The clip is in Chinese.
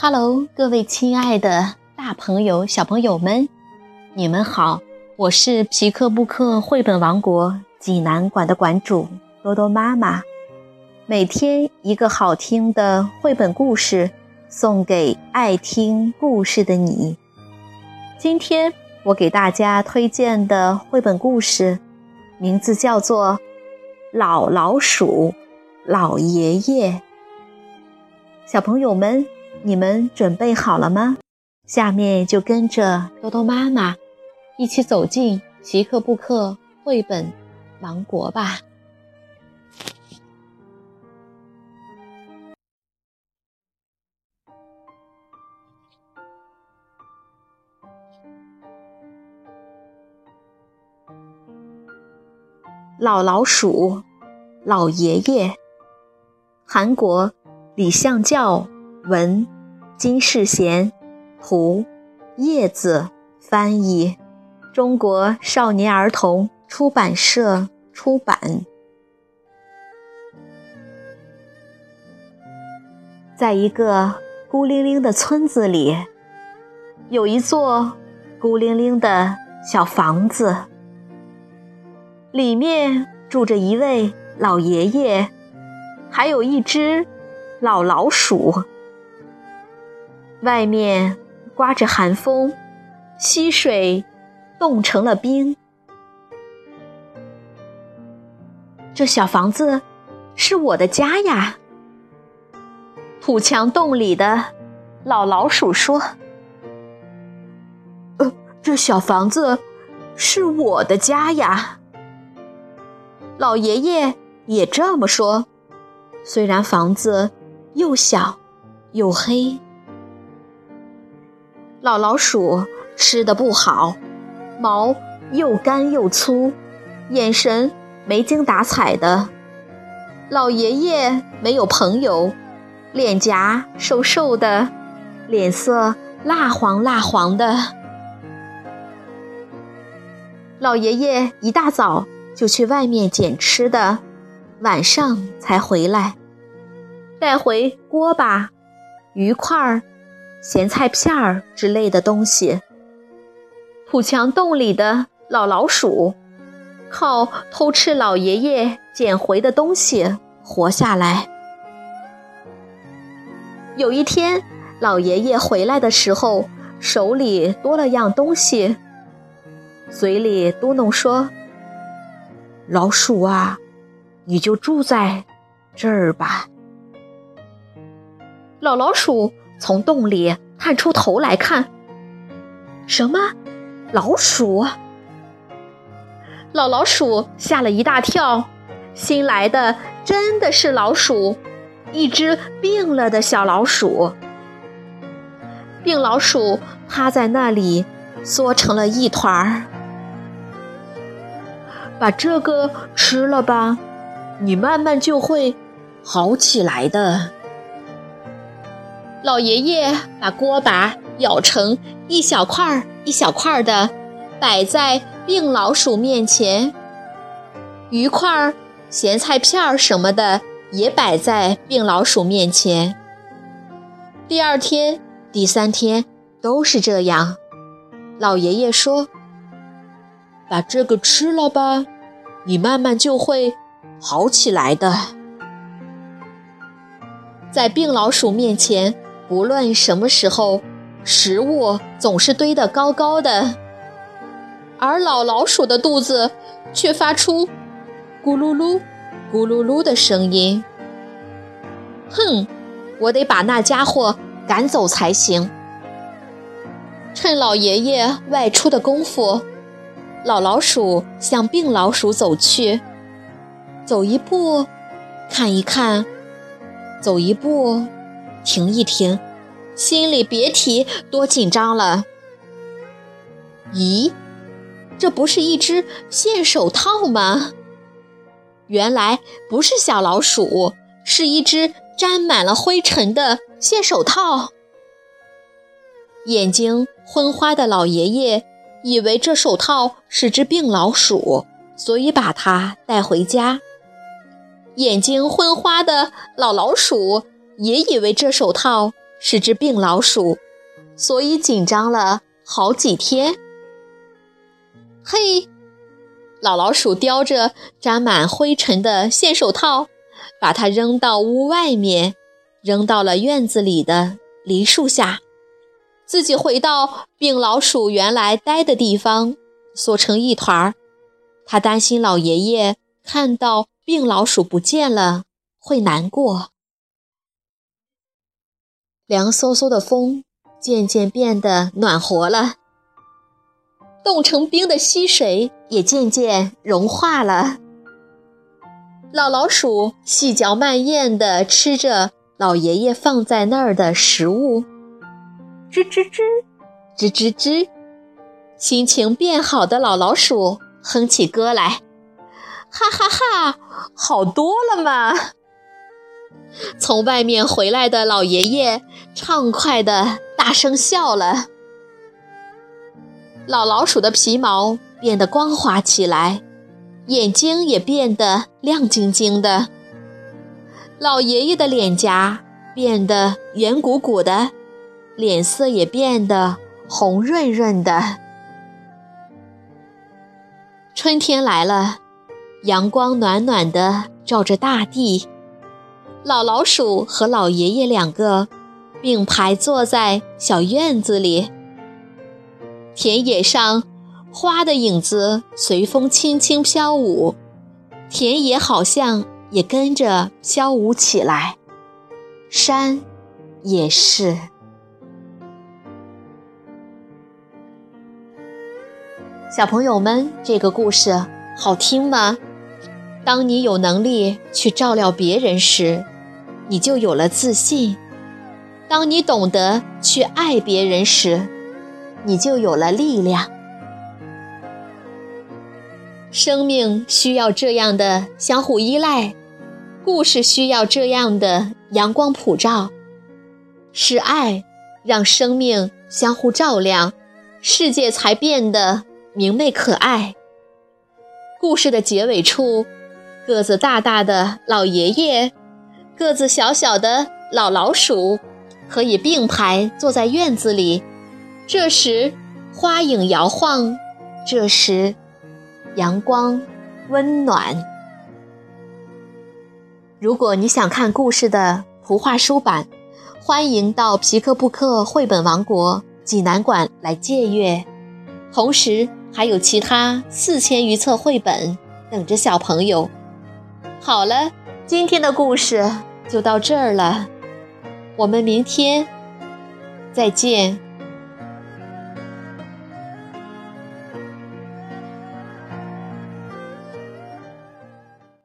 Hello，各位亲爱的大朋友、小朋友们，你们好！我是皮克布克绘本王国济南馆的馆主多多妈妈。每天一个好听的绘本故事，送给爱听故事的你。今天我给大家推荐的绘本故事，名字叫做《老老鼠老爷爷》。小朋友们。你们准备好了吗？下面就跟着多多妈妈一起走进奇克布克绘本王国吧。老老鼠，老爷爷，韩国李相教。文，金世贤，图，叶子翻译，中国少年儿童出版社出版。在一个孤零零的村子里，有一座孤零零的小房子，里面住着一位老爷爷，还有一只老老鼠。外面刮着寒风，溪水冻成了冰。这小房子是我的家呀！土墙洞里的老老鼠说：“呃，这小房子是我的家呀！”老爷爷也这么说。虽然房子又小又黑。老老鼠吃的不好，毛又干又粗，眼神没精打采的。老爷爷没有朋友，脸颊瘦瘦的，脸色蜡黄蜡黄的。老爷爷一大早就去外面捡吃的，晚上才回来，带回锅巴、鱼块儿。咸菜片儿之类的东西。土墙洞里的老老鼠，靠偷吃老爷爷捡回的东西活下来。有一天，老爷爷回来的时候，手里多了样东西，嘴里嘟哝说：“老鼠啊，你就住在这儿吧。”老老鼠。从洞里探出头来看，什么？老鼠！老老鼠吓了一大跳，新来的真的是老鼠，一只病了的小老鼠。病老鼠趴在那里，缩成了一团儿。把这个吃了吧，你慢慢就会好起来的。老爷爷把锅巴咬成一小块儿一小块儿的，摆在病老鼠面前。鱼块、咸菜片儿什么的也摆在病老鼠面前。第二天、第三天都是这样。老爷爷说：“把这个吃了吧，你慢慢就会好起来的。”在病老鼠面前。不论什么时候，食物总是堆得高高的，而老老鼠的肚子却发出咕噜噜、咕噜噜的声音。哼，我得把那家伙赶走才行。趁老爷爷外出的功夫，老老鼠向病老鼠走去，走一步，看一看，走一步。停一停，心里别提多紧张了。咦，这不是一只线手套吗？原来不是小老鼠，是一只沾满了灰尘的线手套。眼睛昏花的老爷爷以为这手套是只病老鼠，所以把它带回家。眼睛昏花的老老鼠。也以为这手套是只病老鼠，所以紧张了好几天。嘿，老老鼠叼着沾满灰尘的线手套，把它扔到屋外面，扔到了院子里的梨树下，自己回到病老鼠原来待的地方，缩成一团儿。他担心老爷爷看到病老鼠不见了会难过。凉飕飕的风渐渐变得暖和了，冻成冰的溪水也渐渐融化了。老老鼠细嚼慢咽地吃着老爷爷放在那儿的食物，吱吱吱，吱吱吱。心情变好的老老鼠哼起歌来，哈哈哈，好多了嘛！从外面回来的老爷爷畅快地大声笑了。老老鼠的皮毛变得光滑起来，眼睛也变得亮晶晶的。老爷爷的脸颊变得圆鼓鼓的，脸色也变得红润润的。春天来了，阳光暖暖的照着大地。老老鼠和老爷爷两个并排坐在小院子里，田野上花的影子随风轻轻飘舞，田野好像也跟着飘舞起来，山也是。小朋友们，这个故事好听吗？当你有能力去照料别人时，你就有了自信；当你懂得去爱别人时，你就有了力量。生命需要这样的相互依赖，故事需要这样的阳光普照。是爱让生命相互照亮，世界才变得明媚可爱。故事的结尾处。个子大大的老爷爷，个子小小的老老鼠，可以并排坐在院子里。这时，花影摇晃；这时，阳光温暖。如果你想看故事的图画书版，欢迎到皮克布克绘本王国济南馆来借阅。同时，还有其他四千余册绘本等着小朋友。好了，今天的故事就到这儿了，我们明天再见。